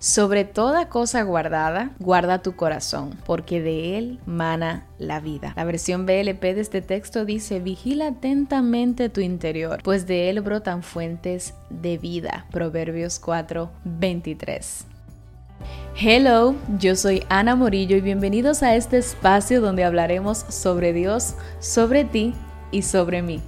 Sobre toda cosa guardada, guarda tu corazón, porque de él mana la vida. La versión BLP de este texto dice, vigila atentamente tu interior, pues de él brotan fuentes de vida. Proverbios 4, 23. Hello, yo soy Ana Morillo y bienvenidos a este espacio donde hablaremos sobre Dios, sobre ti y sobre mí.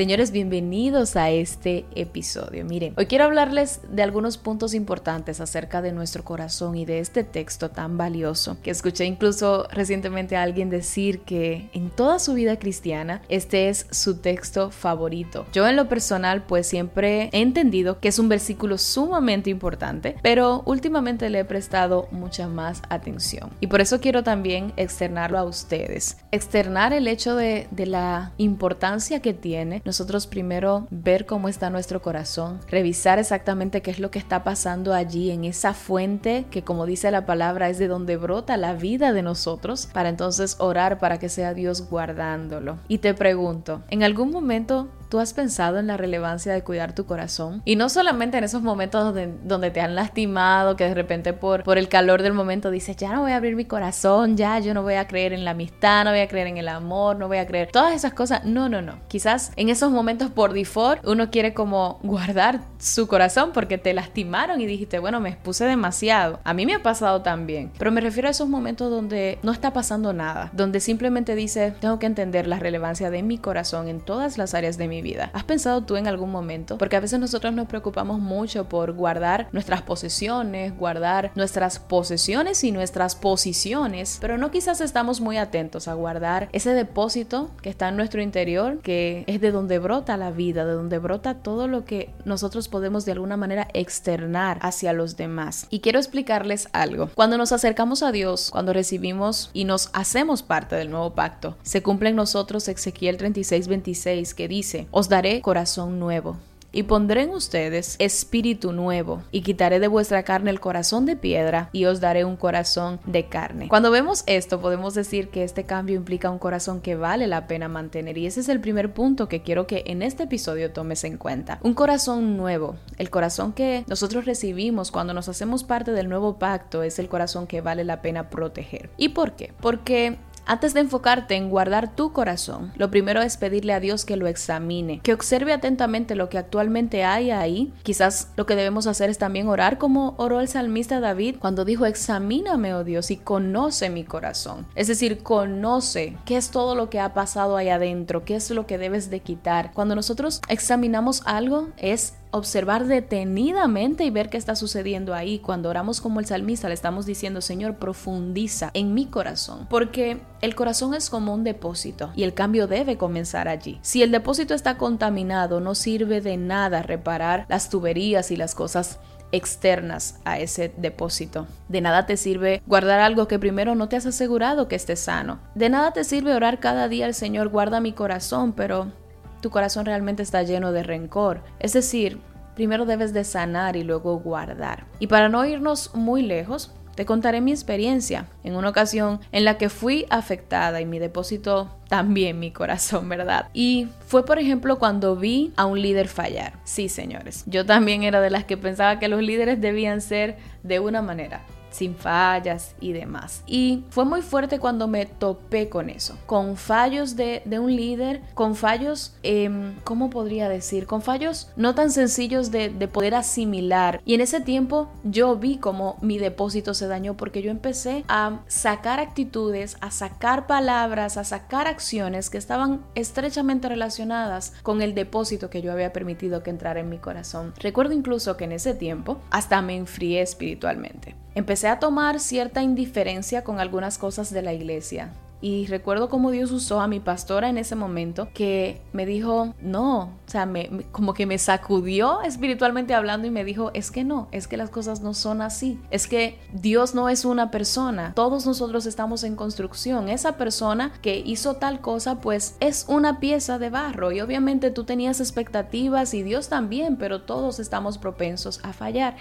Señores, bienvenidos a este episodio. Miren, hoy quiero hablarles de algunos puntos importantes acerca de nuestro corazón y de este texto tan valioso que escuché incluso recientemente a alguien decir que en toda su vida cristiana este es su texto favorito. Yo en lo personal pues siempre he entendido que es un versículo sumamente importante, pero últimamente le he prestado mucha más atención. Y por eso quiero también externarlo a ustedes. Externar el hecho de, de la importancia que tiene nosotros primero ver cómo está nuestro corazón, revisar exactamente qué es lo que está pasando allí en esa fuente que como dice la palabra es de donde brota la vida de nosotros, para entonces orar para que sea Dios guardándolo. Y te pregunto, ¿en algún momento ¿Tú has pensado en la relevancia de cuidar tu corazón? Y no solamente en esos momentos donde, te han lastimado, que de repente por, por el calor del momento dices, ya no voy a abrir mi corazón, ya yo no voy a creer en la amistad, no voy a creer en el amor, no voy a creer todas esas cosas. No, no, no. Quizás en esos momentos por default uno quiere como guardar su corazón porque te lastimaron y dijiste, bueno, me expuse demasiado. A mí me ha pasado también. Pero me refiero a esos momentos donde no está pasando nada, donde simplemente dice, tengo que entender la relevancia de mi corazón en todas las áreas de mi vida. ¿Has pensado tú en algún momento? Porque a veces nosotros nos preocupamos mucho por guardar nuestras posesiones, guardar nuestras posesiones y nuestras posiciones, pero no quizás estamos muy atentos a guardar ese depósito que está en nuestro interior, que es de donde brota la vida, de donde brota todo lo que nosotros podemos de alguna manera externar hacia los demás. Y quiero explicarles algo. Cuando nos acercamos a Dios, cuando recibimos y nos hacemos parte del nuevo pacto, se cumple en nosotros Ezequiel 36, 26 que dice, os daré corazón nuevo y pondré en ustedes espíritu nuevo, y quitaré de vuestra carne el corazón de piedra, y os daré un corazón de carne. Cuando vemos esto, podemos decir que este cambio implica un corazón que vale la pena mantener, y ese es el primer punto que quiero que en este episodio tomes en cuenta. Un corazón nuevo, el corazón que nosotros recibimos cuando nos hacemos parte del nuevo pacto, es el corazón que vale la pena proteger. ¿Y por qué? Porque antes de enfocarte en guardar tu corazón, lo primero es pedirle a Dios que lo examine, que observe atentamente lo que actualmente hay ahí. Quizás lo que debemos hacer es también orar como oró el salmista David cuando dijo, examíname, oh Dios, y conoce mi corazón. Es decir, conoce qué es todo lo que ha pasado ahí adentro, qué es lo que debes de quitar. Cuando nosotros examinamos algo, es observar detenidamente y ver qué está sucediendo ahí. Cuando oramos como el salmista, le estamos diciendo, Señor, profundiza en mi corazón, porque el corazón es como un depósito y el cambio debe comenzar allí. Si el depósito está contaminado, no sirve de nada reparar las tuberías y las cosas externas a ese depósito. De nada te sirve guardar algo que primero no te has asegurado que esté sano. De nada te sirve orar cada día al Señor, guarda mi corazón, pero tu corazón realmente está lleno de rencor. Es decir, primero debes de sanar y luego guardar. Y para no irnos muy lejos, te contaré mi experiencia en una ocasión en la que fui afectada y mi depósito también mi corazón, ¿verdad? Y fue por ejemplo cuando vi a un líder fallar. Sí, señores, yo también era de las que pensaba que los líderes debían ser de una manera sin fallas y demás. Y fue muy fuerte cuando me topé con eso, con fallos de, un líder, con fallos, eh, ¿cómo podría decir? Con fallos no tan sencillos de, de poder asimilar. Y en ese tiempo yo vi como mi depósito se dañó porque yo empecé a sacar actitudes, a sacar palabras, a sacar acciones que estaban estrechamente relacionadas con el depósito que yo había permitido que entrara en mi corazón. Recuerdo incluso que en ese tiempo hasta me enfrié espiritualmente. Empecé a tomar cierta indiferencia con algunas cosas de la iglesia. Y recuerdo cómo Dios usó a mi pastora en ese momento que me dijo, no, o sea, como que me sacudió espiritualmente hablando y me dijo, es que no, es que las cosas no son así, es que Dios no es una persona, todos nosotros estamos en construcción, esa persona que hizo tal cosa pues es una pieza de barro y obviamente tú tenías expectativas y Dios también, pero todos estamos propensos a fallar.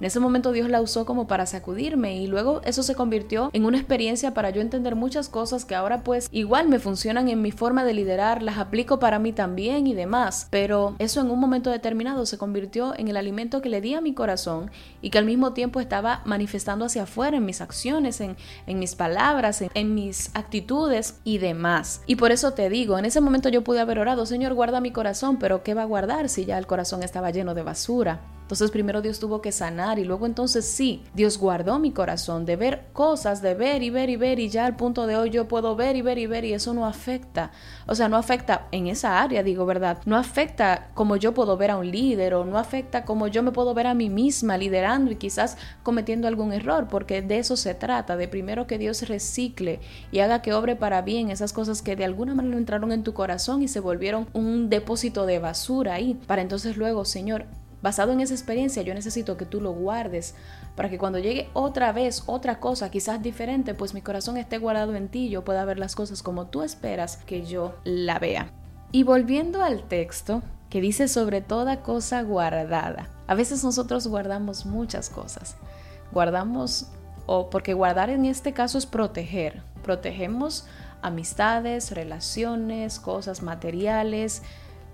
En ese momento Dios la usó como para sacudirme y luego eso se convirtió en una experiencia para yo entender muchas cosas que ahora pues igual me funcionan en mi forma de liderar, las aplico para mí también y demás. Pero eso en un momento determinado se convirtió en el alimento que le di a mi corazón y que al mismo tiempo estaba manifestando hacia afuera en mis acciones, en, mis palabras, en, en mis actitudes y demás. Y por eso te digo, en ese momento yo pude haber orado, Señor, guarda mi corazón, pero ¿qué va a guardar si ya el corazón estaba lleno de basura? Entonces primero Dios tuvo que sanar y luego entonces sí, Dios guardó mi corazón de ver cosas, de ver y ver y ver y ya al punto de hoy yo puedo ver y ver y ver y eso no afecta. O sea, no afecta en esa área, digo verdad, no afecta como yo puedo ver a un líder o no afecta como yo me puedo ver a mí misma liderando y quizás cometiendo algún error, porque de eso se trata, de primero que Dios recicle y haga que obre para bien esas cosas que de alguna manera entraron en tu corazón y se volvieron un depósito de basura ahí, para entonces luego, Señor, Basado en esa experiencia, yo necesito que tú lo guardes para que cuando llegue otra vez otra cosa, quizás diferente, pues mi corazón esté guardado en ti y yo pueda ver las cosas como tú esperas que yo la vea. Y volviendo al texto, que dice sobre toda cosa guardada. A veces nosotros guardamos muchas cosas. Guardamos, o porque guardar en este caso es proteger. Protegemos amistades, relaciones, cosas materiales,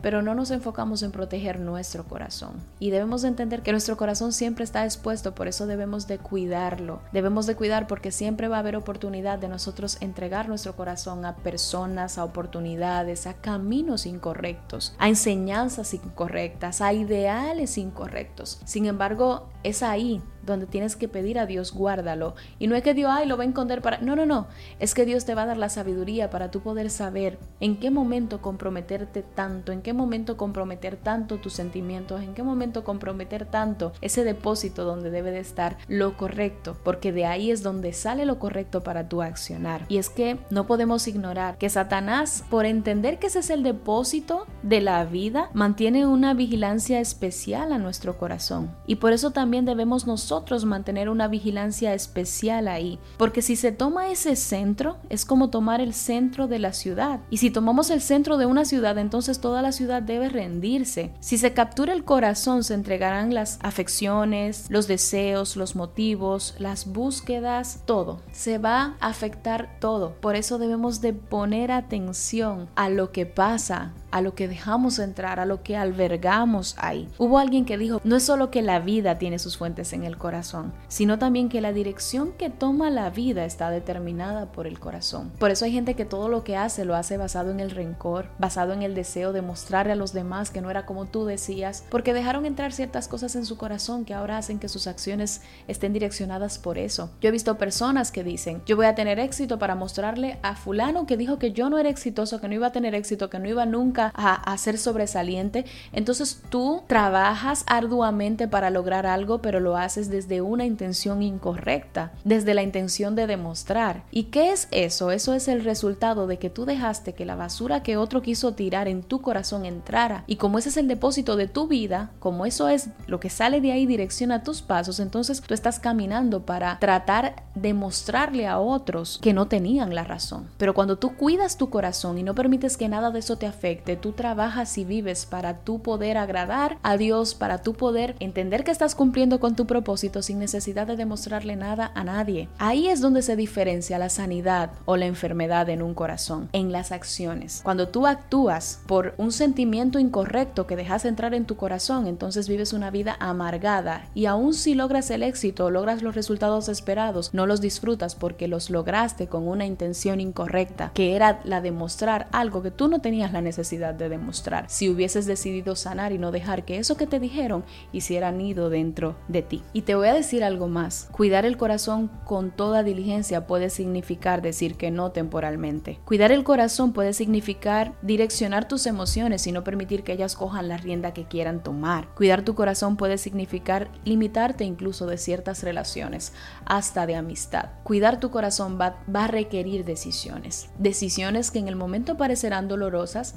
pero no nos enfocamos en proteger nuestro corazón. Y debemos de entender que nuestro corazón siempre está expuesto, por eso debemos de cuidarlo. Debemos de cuidar porque siempre va a haber oportunidad de nosotros entregar nuestro corazón a personas, a oportunidades, a caminos incorrectos, a enseñanzas incorrectas, a ideales incorrectos. Sin embargo, es ahí donde tienes que pedir a Dios, guárdalo. Y no es que Dios, ay, lo va a esconder para... No, no, no. Es que Dios te va a dar la sabiduría para tú poder saber en qué momento comprometerte tanto, en qué momento comprometer tanto tus sentimientos, en qué momento comprometer tanto ese depósito donde debe de estar lo correcto, porque de ahí es donde sale lo correcto para tu accionar. Y es que no podemos ignorar que Satanás, por entender que ese es el depósito de la vida, mantiene una vigilancia especial a nuestro corazón. Y por eso también debemos nosotros mantener una vigilancia especial ahí, porque si se toma ese centro, es como tomar el centro de la ciudad. Y si tomamos el centro de una ciudad, entonces toda la ciudad debe rendirse. Si se captura el corazón, se entregarán las afecciones, los deseos, los motivos, las búsquedas, todo. Se va a afectar todo. Por eso debemos de poner atención a lo que pasa a lo que dejamos entrar, a lo que albergamos ahí. Hubo alguien que dijo, no es solo que la vida tiene sus fuentes en el corazón, sino también que la dirección que toma la vida está determinada por el corazón. Por eso hay gente que todo lo que hace lo hace basado en el rencor, basado en el deseo de mostrarle a los demás que no era como tú decías, porque dejaron entrar ciertas cosas en su corazón que ahora hacen que sus acciones estén direccionadas por eso. Yo he visto personas que dicen, yo voy a tener éxito para mostrarle a fulano que dijo que yo no era exitoso, que no iba a tener éxito, que no iba nunca a, ser sobresaliente. Entonces tú trabajas arduamente para lograr algo, pero lo haces desde una intención incorrecta, desde la intención de demostrar. ¿Y qué es eso? Eso es el resultado de que tú dejaste que la basura que otro quiso tirar en tu corazón entrara. Y como ese es el depósito de tu vida, como eso es lo que sale de ahí direcciona tus pasos, entonces tú estás caminando para tratar de mostrarle a otros que no tenían la razón. Pero cuando tú cuidas tu corazón y no permites que nada de eso te afecte, tú trabajas y vives para tú poder agradar a Dios, para tú poder entender que estás cumpliendo con tu propósito sin necesidad de demostrarle nada a nadie. Ahí es donde se diferencia la sanidad o la enfermedad en un corazón, en las acciones. Cuando tú actúas por un sentimiento incorrecto que dejas entrar en tu corazón, entonces vives una vida amargada y aun si logras el éxito, logras los resultados esperados, no los disfrutas porque los lograste con una intención incorrecta, que era la de mostrar algo que tú no tenías la necesidad de demostrar. Si hubieses decidido sanar y no dejar que eso que te dijeron hiciera nido dentro de ti. Te voy a decir algo más. Cuidar el corazón con toda diligencia puede significar decir que no temporalmente. Cuidar el corazón puede significar direccionar tus emociones y no permitir que ellas cojan la rienda que quieran tomar. Cuidar tu corazón puede significar limitarte incluso de ciertas relaciones, hasta de amistad. Cuidar tu corazón va, va a requerir decisiones. Decisiones que en el momento parecerán dolorosas,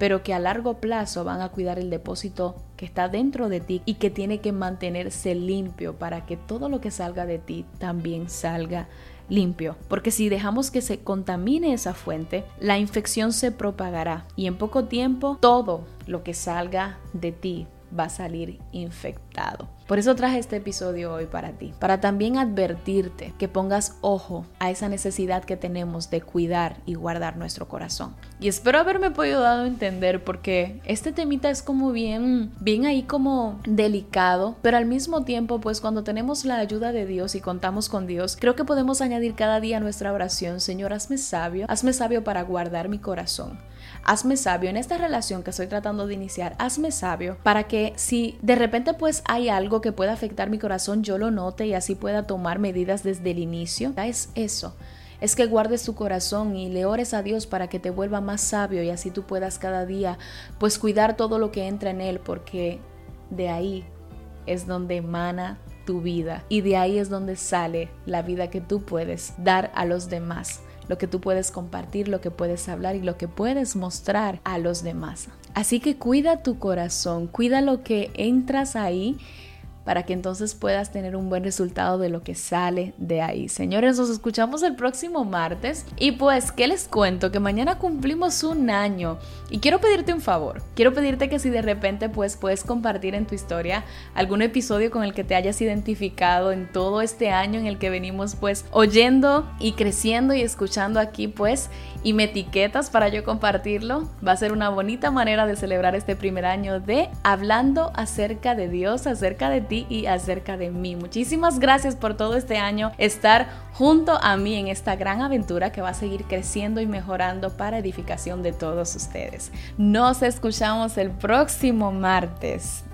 pero que a largo plazo van a cuidar el depósito que está dentro de ti y que tiene que mantenerse limpio para que todo lo que salga de ti también salga limpio, porque si dejamos que se contamine esa fuente, la infección se propagará y en poco tiempo todo lo que salga de ti va a salir infectado. Por eso traje este episodio hoy para ti, para también advertirte que pongas ojo a esa necesidad que tenemos de cuidar y guardar nuestro corazón. Y espero haberme podido dar a entender porque este temita es como bien, bien ahí como delicado, pero al mismo tiempo pues cuando tenemos la ayuda de Dios y contamos con Dios, creo que podemos añadir cada día nuestra oración, Señor, hazme sabio, hazme sabio para guardar mi corazón. Hazme sabio. En esta relación que estoy tratando de iniciar, hazme sabio para que si de repente pues hay algo que pueda afectar mi corazón, yo lo note y así pueda tomar medidas desde el inicio. Es eso. Es que guardes tu corazón y le ores a Dios para que te vuelva más sabio y así tú puedas cada día pues cuidar todo lo que entra en él porque de ahí es donde emana tu vida y de ahí es donde sale la vida que tú puedes dar a los demás lo que tú puedes compartir, lo que puedes hablar y lo que puedes mostrar a los demás. Así que cuida tu corazón, cuida lo que entras ahí para que entonces puedas tener un buen resultado de lo que sale de ahí. Señores, nos escuchamos el próximo martes y pues, ¿qué les cuento? Que mañana cumplimos un año y quiero pedirte un favor. Quiero pedirte que si de repente pues puedes compartir en tu historia algún episodio con el que te hayas identificado en todo este año en el que venimos pues oyendo y creciendo y escuchando aquí pues y me etiquetas para yo compartirlo. Va a ser una bonita manera de celebrar este primer año de hablando acerca de Dios, acerca de y acerca de mí. Muchísimas gracias por todo este año estar junto a mí en esta gran aventura que va a seguir creciendo y mejorando para edificación de todos ustedes. Nos escuchamos el próximo martes.